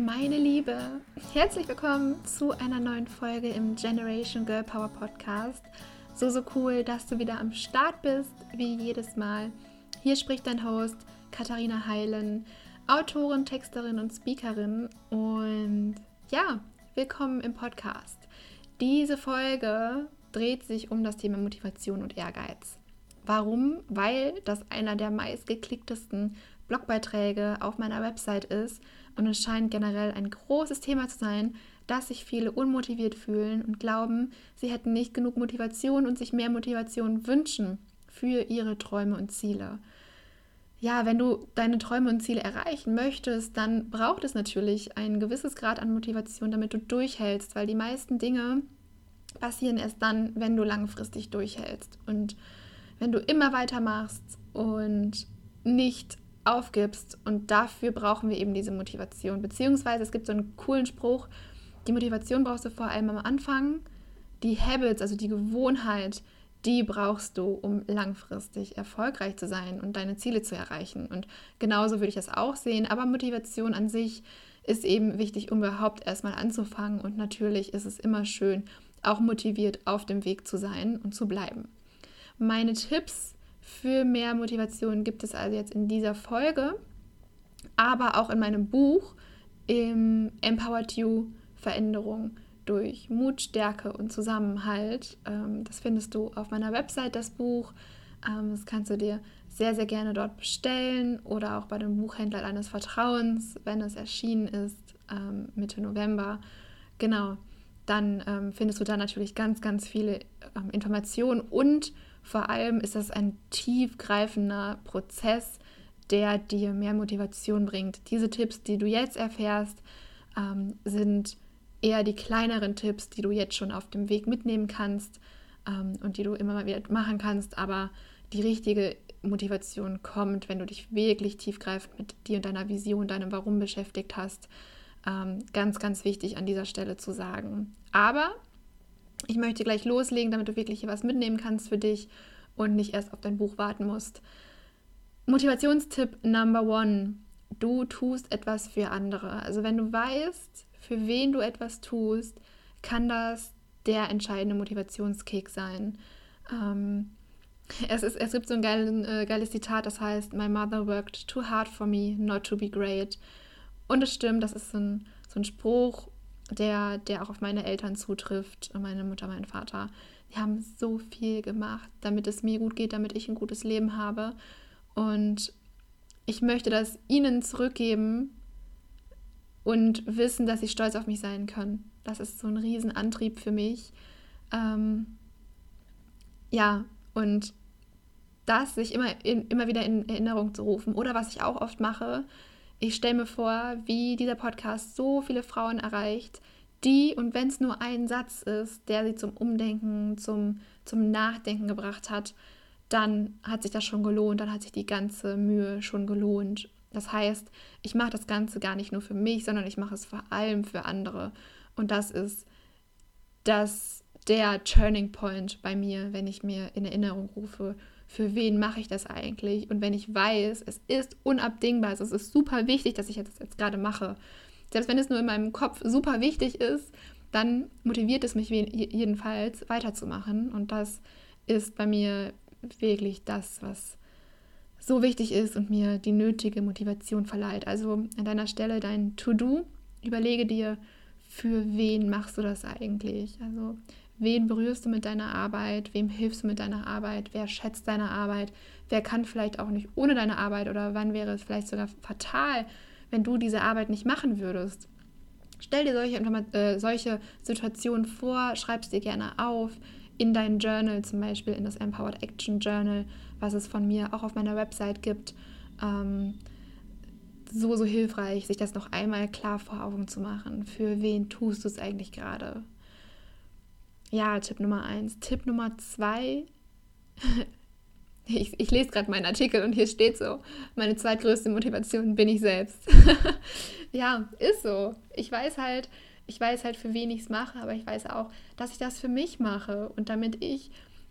meine Liebe, herzlich willkommen zu einer neuen Folge im Generation Girl Power Podcast. So, so cool, dass du wieder am Start bist, wie jedes Mal. Hier spricht dein Host Katharina Heilen, Autorin, Texterin und Speakerin. Und ja, willkommen im Podcast. Diese Folge dreht sich um das Thema Motivation und Ehrgeiz. Warum? Weil das einer der meistgeklicktesten Blogbeiträge auf meiner Website ist und es scheint generell ein großes Thema zu sein, dass sich viele unmotiviert fühlen und glauben, sie hätten nicht genug Motivation und sich mehr Motivation wünschen für ihre Träume und Ziele. Ja, wenn du deine Träume und Ziele erreichen möchtest, dann braucht es natürlich ein gewisses Grad an Motivation, damit du durchhältst, weil die meisten Dinge passieren erst dann, wenn du langfristig durchhältst. Und wenn du immer weitermachst und nicht aufgibst. Und dafür brauchen wir eben diese Motivation. Beziehungsweise es gibt so einen coolen Spruch, die Motivation brauchst du vor allem am Anfang. Die Habits, also die Gewohnheit, die brauchst du, um langfristig erfolgreich zu sein und deine Ziele zu erreichen. Und genauso würde ich das auch sehen. Aber Motivation an sich ist eben wichtig, um überhaupt erstmal anzufangen. Und natürlich ist es immer schön, auch motiviert auf dem Weg zu sein und zu bleiben. Meine Tipps für mehr Motivation gibt es also jetzt in dieser Folge, aber auch in meinem Buch im Empowered You Veränderung durch Mut, Stärke und Zusammenhalt. Ähm, das findest du auf meiner Website, das Buch. Ähm, das kannst du dir sehr, sehr gerne dort bestellen oder auch bei dem Buchhändler deines Vertrauens, wenn es erschienen ist, ähm, Mitte November. Genau, dann findest du da natürlich ganz, ganz viele Informationen und vor allem ist das ein tiefgreifender Prozess, der dir mehr Motivation bringt. Diese Tipps, die du jetzt erfährst, ähm, sind eher die kleineren Tipps, die du jetzt schon auf dem Weg mitnehmen kannst ähm, und die du immer mal wieder machen kannst. Aber die richtige Motivation kommt, wenn du dich wirklich tiefgreifend mit dir und deiner Vision, deinem Warum beschäftigt hast. Ähm, ganz, ganz wichtig an dieser Stelle zu sagen. Aber ich möchte gleich loslegen, damit du wirklich hier was mitnehmen kannst für dich und nicht erst auf dein Buch warten musst. Motivationstipp Number One. Du tust etwas für andere. Also wenn du weißt, für wen du etwas tust, kann das der entscheidende Motivationskick sein. Ähm, es, ist, es gibt so ein geiles, äh, geiles Zitat, das heißt, My mother worked too hard for me not to be great. Und es stimmt, das ist so ein, so ein Spruch, der, der auch auf meine Eltern zutrifft, meine Mutter, mein Vater. Die haben so viel gemacht, damit es mir gut geht, damit ich ein gutes Leben habe. Und ich möchte das ihnen zurückgeben und wissen, dass sie stolz auf mich sein können. Das ist so ein Riesenantrieb für mich. Ähm, ja, und das sich immer, in, immer wieder in Erinnerung zu rufen. Oder was ich auch oft mache, ich stelle mir vor, wie dieser Podcast so viele Frauen erreicht, die, und wenn es nur ein Satz ist, der sie zum Umdenken, zum, zum Nachdenken gebracht hat, dann hat sich das schon gelohnt, dann hat sich die ganze Mühe schon gelohnt. Das heißt, ich mache das Ganze gar nicht nur für mich, sondern ich mache es vor allem für andere. Und das ist das, der Turning Point bei mir, wenn ich mir in Erinnerung rufe, für wen mache ich das eigentlich? Und wenn ich weiß, es ist unabdingbar, es ist super wichtig, dass ich das jetzt gerade mache. Selbst wenn es nur in meinem Kopf super wichtig ist, dann motiviert es mich jedenfalls weiterzumachen. Und das ist bei mir wirklich das, was so wichtig ist und mir die nötige Motivation verleiht. Also an deiner Stelle dein To-Do, überlege dir, für wen machst du das eigentlich? Also Wen berührst du mit deiner Arbeit? Wem hilfst du mit deiner Arbeit? Wer schätzt deine Arbeit? Wer kann vielleicht auch nicht ohne deine Arbeit? Oder wann wäre es vielleicht sogar fatal, wenn du diese Arbeit nicht machen würdest? Stell dir solche, äh, solche Situationen vor, schreib es dir gerne auf in dein Journal, zum Beispiel in das Empowered Action Journal, was es von mir auch auf meiner Website gibt. Ähm, so, so hilfreich, sich das noch einmal klar vor Augen zu machen. Für wen tust du es eigentlich gerade? Ja, Tipp Nummer eins. Tipp Nummer zwei. ich, ich lese gerade meinen Artikel und hier steht so, meine zweitgrößte Motivation bin ich selbst. ja, ist so. Ich weiß halt, ich weiß halt, für wen ich es mache, aber ich weiß auch, dass ich das für mich mache und damit ich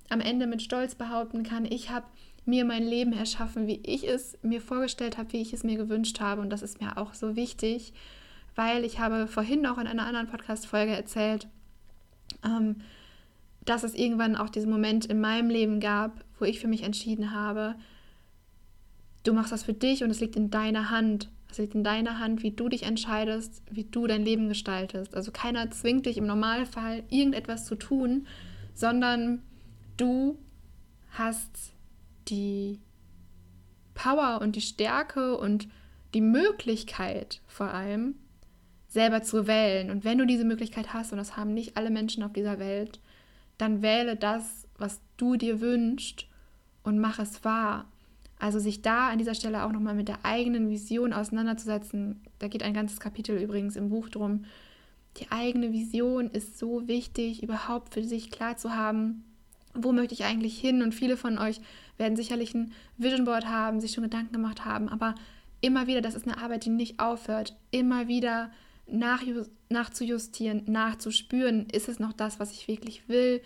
am Ende mit Stolz behaupten kann, ich habe mir mein Leben erschaffen, wie ich es mir vorgestellt habe, wie ich es mir gewünscht habe und das ist mir auch so wichtig, weil ich habe vorhin auch in einer anderen Podcast-Folge erzählt, ähm, dass es irgendwann auch diesen Moment in meinem Leben gab, wo ich für mich entschieden habe, du machst das für dich und es liegt in deiner Hand. Es liegt in deiner Hand, wie du dich entscheidest, wie du dein Leben gestaltest. Also keiner zwingt dich im Normalfall irgendetwas zu tun, sondern du hast die Power und die Stärke und die Möglichkeit vor allem, selber zu wählen. Und wenn du diese Möglichkeit hast, und das haben nicht alle Menschen auf dieser Welt, dann wähle das, was du dir wünschst und mach es wahr. Also sich da an dieser Stelle auch nochmal mit der eigenen Vision auseinanderzusetzen. Da geht ein ganzes Kapitel übrigens im Buch drum. Die eigene Vision ist so wichtig, überhaupt für sich klar zu haben, wo möchte ich eigentlich hin? Und viele von euch werden sicherlich ein Vision Board haben, sich schon Gedanken gemacht haben, aber immer wieder, das ist eine Arbeit, die nicht aufhört, immer wieder nach, nachzujustieren, nachzuspüren, ist es noch das, was ich wirklich will?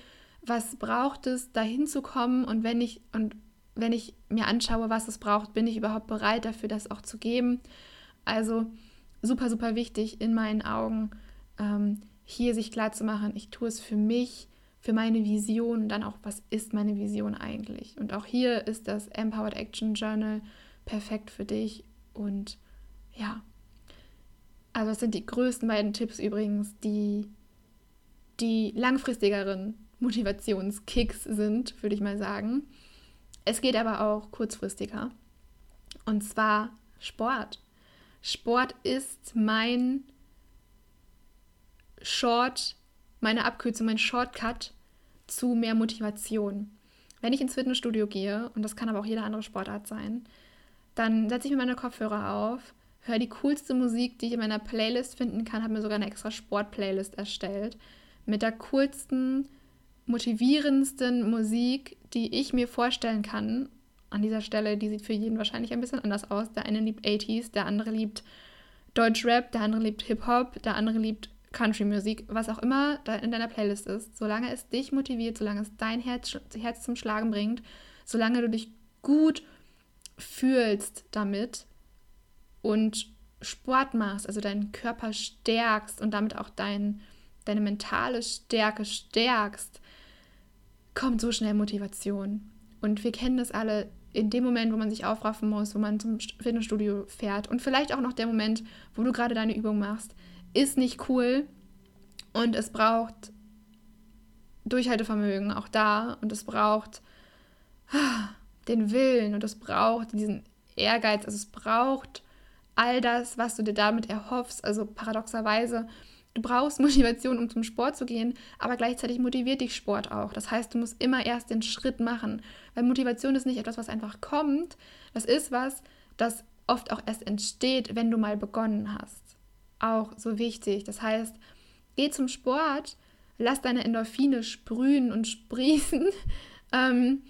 Was braucht es, dahin zu kommen? Und wenn ich, und wenn ich mir anschaue, was es braucht, bin ich überhaupt bereit dafür, das auch zu geben? Also super, super wichtig in meinen Augen, ähm, hier sich klar zu machen, ich tue es für mich, für meine Vision, dann auch, was ist meine Vision eigentlich? Und auch hier ist das Empowered Action Journal perfekt für dich. Und ja, also das sind die größten beiden Tipps übrigens, die die langfristigeren Motivationskicks sind, würde ich mal sagen. Es geht aber auch kurzfristiger. Und zwar Sport. Sport ist mein Short, meine Abkürzung, mein Shortcut zu mehr Motivation. Wenn ich ins Fitnessstudio gehe, und das kann aber auch jede andere Sportart sein, dann setze ich mir meine Kopfhörer auf höre die coolste Musik, die ich in meiner Playlist finden kann, habe mir sogar eine extra Sport-Playlist erstellt. Mit der coolsten, motivierendsten Musik, die ich mir vorstellen kann. An dieser Stelle, die sieht für jeden wahrscheinlich ein bisschen anders aus. Der eine liebt 80s, der andere liebt Deutschrap, der andere liebt Hip-Hop, der andere liebt Country-Musik, was auch immer da in deiner Playlist ist. Solange es dich motiviert, solange es dein Herz, Herz zum Schlagen bringt, solange du dich gut fühlst damit, und Sport machst, also deinen Körper stärkst und damit auch dein, deine mentale Stärke stärkst, kommt so schnell Motivation. Und wir kennen das alle in dem Moment, wo man sich aufraffen muss, wo man zum Fitnessstudio fährt und vielleicht auch noch der Moment, wo du gerade deine Übung machst, ist nicht cool und es braucht Durchhaltevermögen auch da und es braucht ah, den Willen und es braucht diesen Ehrgeiz, also es braucht all das, was du dir damit erhoffst. Also paradoxerweise, du brauchst Motivation, um zum Sport zu gehen, aber gleichzeitig motiviert dich Sport auch. Das heißt, du musst immer erst den Schritt machen, weil Motivation ist nicht etwas, was einfach kommt. Das ist was, das oft auch erst entsteht, wenn du mal begonnen hast. Auch so wichtig. Das heißt, geh zum Sport, lass deine Endorphine sprühen und sprießen, ähm,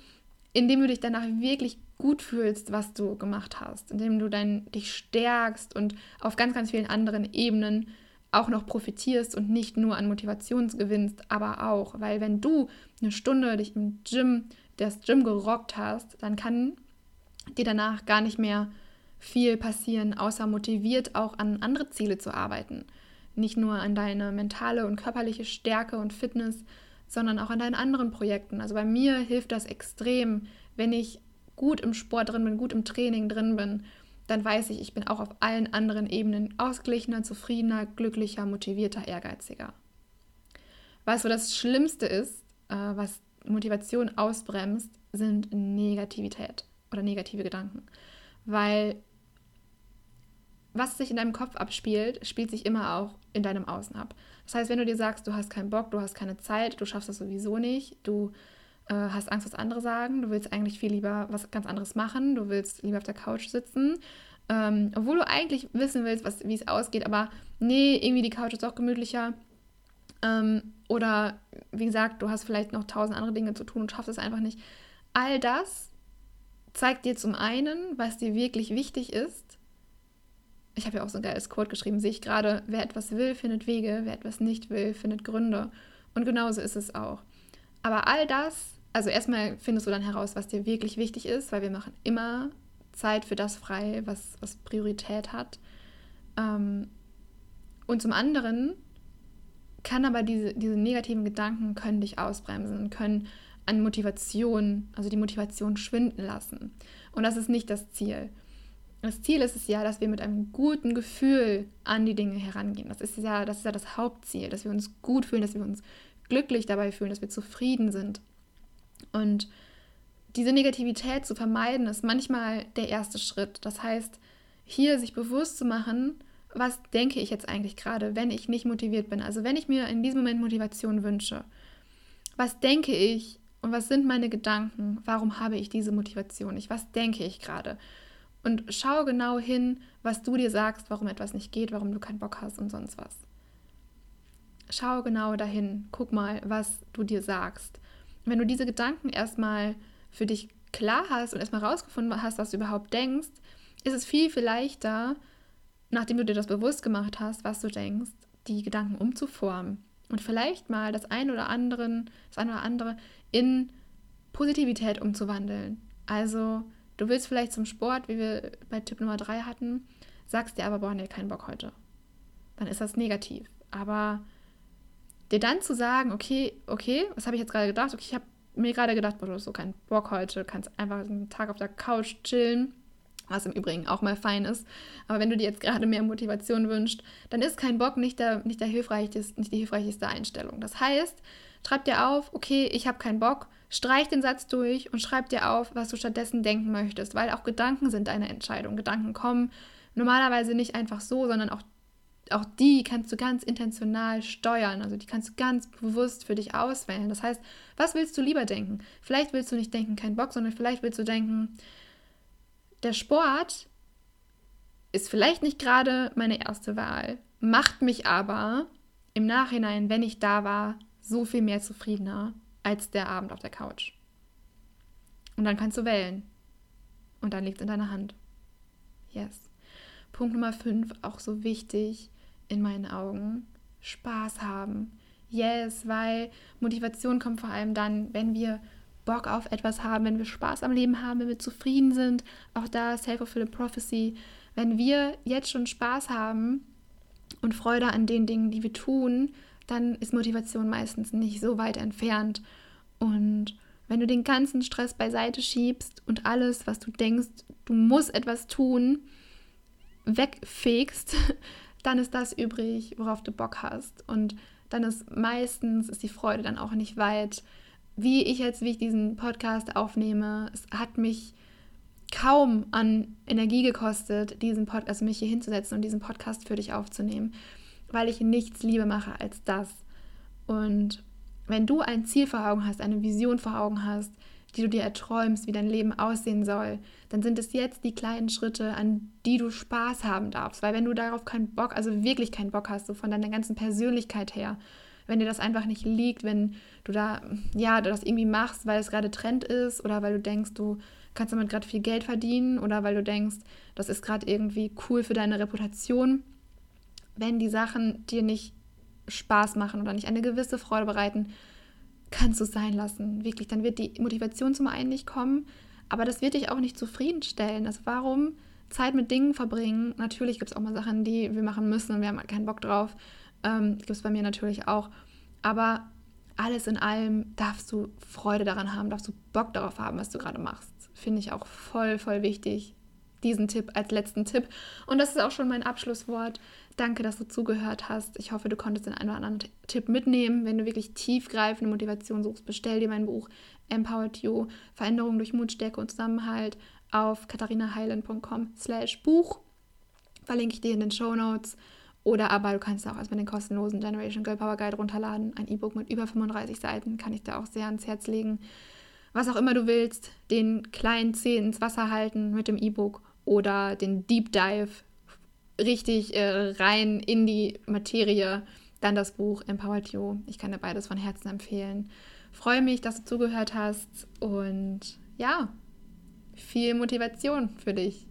indem du dich danach wirklich gut fühlst, was du gemacht hast, indem du dein, dich stärkst und auf ganz, ganz vielen anderen Ebenen auch noch profitierst und nicht nur an Motivation gewinnst, aber auch, weil wenn du eine Stunde dich im Gym, das Gym gerockt hast, dann kann dir danach gar nicht mehr viel passieren, außer motiviert auch an andere Ziele zu arbeiten. Nicht nur an deine mentale und körperliche Stärke und Fitness, sondern auch an deinen anderen Projekten. Also bei mir hilft das extrem, wenn ich gut im Sport drin bin, gut im Training drin bin, dann weiß ich, ich bin auch auf allen anderen Ebenen ausgeglichener, zufriedener, glücklicher, motivierter, ehrgeiziger. Was so das Schlimmste ist, äh, was Motivation ausbremst, sind Negativität oder negative Gedanken. Weil was sich in deinem Kopf abspielt, spielt sich immer auch in deinem Außen ab. Das heißt, wenn du dir sagst, du hast keinen Bock, du hast keine Zeit, du schaffst das sowieso nicht, du äh, hast Angst, was andere sagen, du willst eigentlich viel lieber was ganz anderes machen, du willst lieber auf der Couch sitzen, ähm, obwohl du eigentlich wissen willst, wie es ausgeht, aber nee, irgendwie die Couch ist auch gemütlicher. Ähm, oder wie gesagt, du hast vielleicht noch tausend andere Dinge zu tun und schaffst es einfach nicht. All das zeigt dir zum einen, was dir wirklich wichtig ist. Ich habe ja auch so ein geiles Quote geschrieben, sehe ich gerade, wer etwas will, findet Wege, wer etwas nicht will, findet Gründe. Und genauso ist es auch. Aber all das also erstmal findest du dann heraus, was dir wirklich wichtig ist, weil wir machen immer Zeit für das frei, was, was Priorität hat. Ähm, Und zum anderen kann aber diese, diese negativen Gedanken können dich ausbremsen, können an Motivation, also die Motivation schwinden lassen. Und das ist nicht das Ziel. Das Ziel ist es ja, dass wir mit einem guten Gefühl an die Dinge herangehen. Das ist ja, das ist ja das Hauptziel, dass wir uns gut fühlen, dass wir uns glücklich dabei fühlen, dass wir zufrieden sind. Und diese Negativität zu vermeiden, ist manchmal der erste Schritt. Das heißt, hier sich bewusst zu machen, was denke ich jetzt eigentlich gerade, wenn ich nicht motiviert bin. Also wenn ich mir in diesem Moment Motivation wünsche. Was denke ich und was sind meine Gedanken? Warum habe ich diese Motivation nicht? Was denke ich gerade? Und schau genau hin, was du dir sagst, warum etwas nicht geht, warum du keinen Bock hast und sonst was. Schau genau dahin, guck mal, was du dir sagst. wenn du diese Gedanken erstmal für dich klar hast und erstmal rausgefunden hast, was du überhaupt denkst, ist es viel, viel leichter, nachdem du dir das bewusst gemacht hast, was du denkst, die Gedanken umzuformen und vielleicht mal das ein oder anderen, das eine oder andere in Positivität umzuwandeln. Also du willst vielleicht zum Sport, wie wir bei Tipp Nummer 3 hatten, sagst dir aber, boah, nee, keinen Bock heute. Dann ist das negativ. Aber dir dann zu sagen, okay, okay, was habe ich jetzt gerade gedacht? Okay, ich habe mir gerade gedacht, boah, du hast so keinen Bock heute, kannst einfach einen Tag auf der Couch chillen was im Übrigen auch mal fein ist. Aber wenn du dir jetzt gerade mehr Motivation wünschst, dann ist kein Bock nicht, der, nicht, der hilfreichste, nicht die hilfreichste Einstellung. Das heißt, schreib dir auf, okay, ich habe keinen Bock, streich den Satz durch und schreib dir auf, was du stattdessen denken möchtest, weil auch Gedanken sind deine Entscheidung. Gedanken kommen normalerweise nicht einfach so, sondern auch, auch die kannst du ganz intentional steuern. Also die kannst du ganz bewusst für dich auswählen. Das heißt, was willst du lieber denken? Vielleicht willst du nicht denken, kein Bock, sondern vielleicht willst du denken, der Sport ist vielleicht nicht gerade meine erste Wahl, macht mich aber im Nachhinein, wenn ich da war, so viel mehr zufriedener als der Abend auf der Couch. Und dann kannst du wählen. Und dann liegt es in deiner Hand. Yes. Punkt Nummer 5, auch so wichtig in meinen Augen. Spaß haben. Yes, weil Motivation kommt vor allem dann, wenn wir Bock auf etwas haben, wenn wir Spaß am Leben haben, wenn wir zufrieden sind. Auch da Self-Fulfilling Prophecy. Wenn wir jetzt schon Spaß haben und Freude an den Dingen, die wir tun, dann ist Motivation meistens nicht so weit entfernt. Und wenn du den ganzen Stress beiseite schiebst und alles, was du denkst, du musst etwas tun, wegfegst, dann ist das übrig, worauf du Bock hast. Und dann ist meistens ist die Freude dann auch nicht weit wie ich jetzt, wie ich diesen Podcast aufnehme, es hat mich kaum an Energie gekostet, diesen Podcast, also mich hier hinzusetzen und diesen Podcast für dich aufzunehmen, weil ich nichts lieber mache als das. Und wenn du ein Ziel vor Augen hast, eine Vision vor Augen hast, die du dir erträumst, wie dein Leben aussehen soll, dann sind es jetzt die kleinen Schritte, an die du Spaß haben darfst. Weil wenn du darauf keinen Bock, also wirklich keinen Bock hast, so von deiner ganzen Persönlichkeit her, wenn dir das einfach nicht liegt, wenn du da, ja, das irgendwie machst, weil es gerade Trend ist oder weil du denkst, du kannst damit gerade viel Geld verdienen oder weil du denkst, das ist gerade irgendwie cool für deine Reputation. Wenn die Sachen dir nicht Spaß machen oder nicht eine gewisse Freude bereiten, kannst du sein lassen. Wirklich, dann wird die Motivation zum einen nicht kommen, aber das wird dich auch nicht zufriedenstellen. Also warum Zeit mit Dingen verbringen? Natürlich gibt es auch mal Sachen, die wir machen müssen und wir haben keinen Bock drauf. Ähm, Gibt es bei mir natürlich auch. Aber alles in allem darfst du Freude daran haben, darfst du Bock darauf haben, was du gerade machst. Finde ich auch voll, voll wichtig. Diesen Tipp als letzten Tipp. Und das ist auch schon mein Abschlusswort. Danke, dass du zugehört hast. Ich hoffe, du konntest den einen oder anderen Tipp mitnehmen. Wenn du wirklich tiefgreifende Motivation suchst, bestell dir mein Buch Empowered You, Veränderung durch Mut, Stärke und Zusammenhalt auf katharinaheilen.com slash Buch. Verlinke ich dir in den Show Notes. Oder aber du kannst auch erstmal den kostenlosen Generation Girl Power Guide runterladen. Ein E-Book mit über 35 Seiten kann ich dir auch sehr ans Herz legen. Was auch immer du willst, den kleinen Zeh ins Wasser halten mit dem E-Book oder den Deep Dive richtig äh, rein in die Materie, dann das Buch Empowered You. Ich kann dir beides von Herzen empfehlen. Freue mich, dass du zugehört hast und ja, viel Motivation für dich.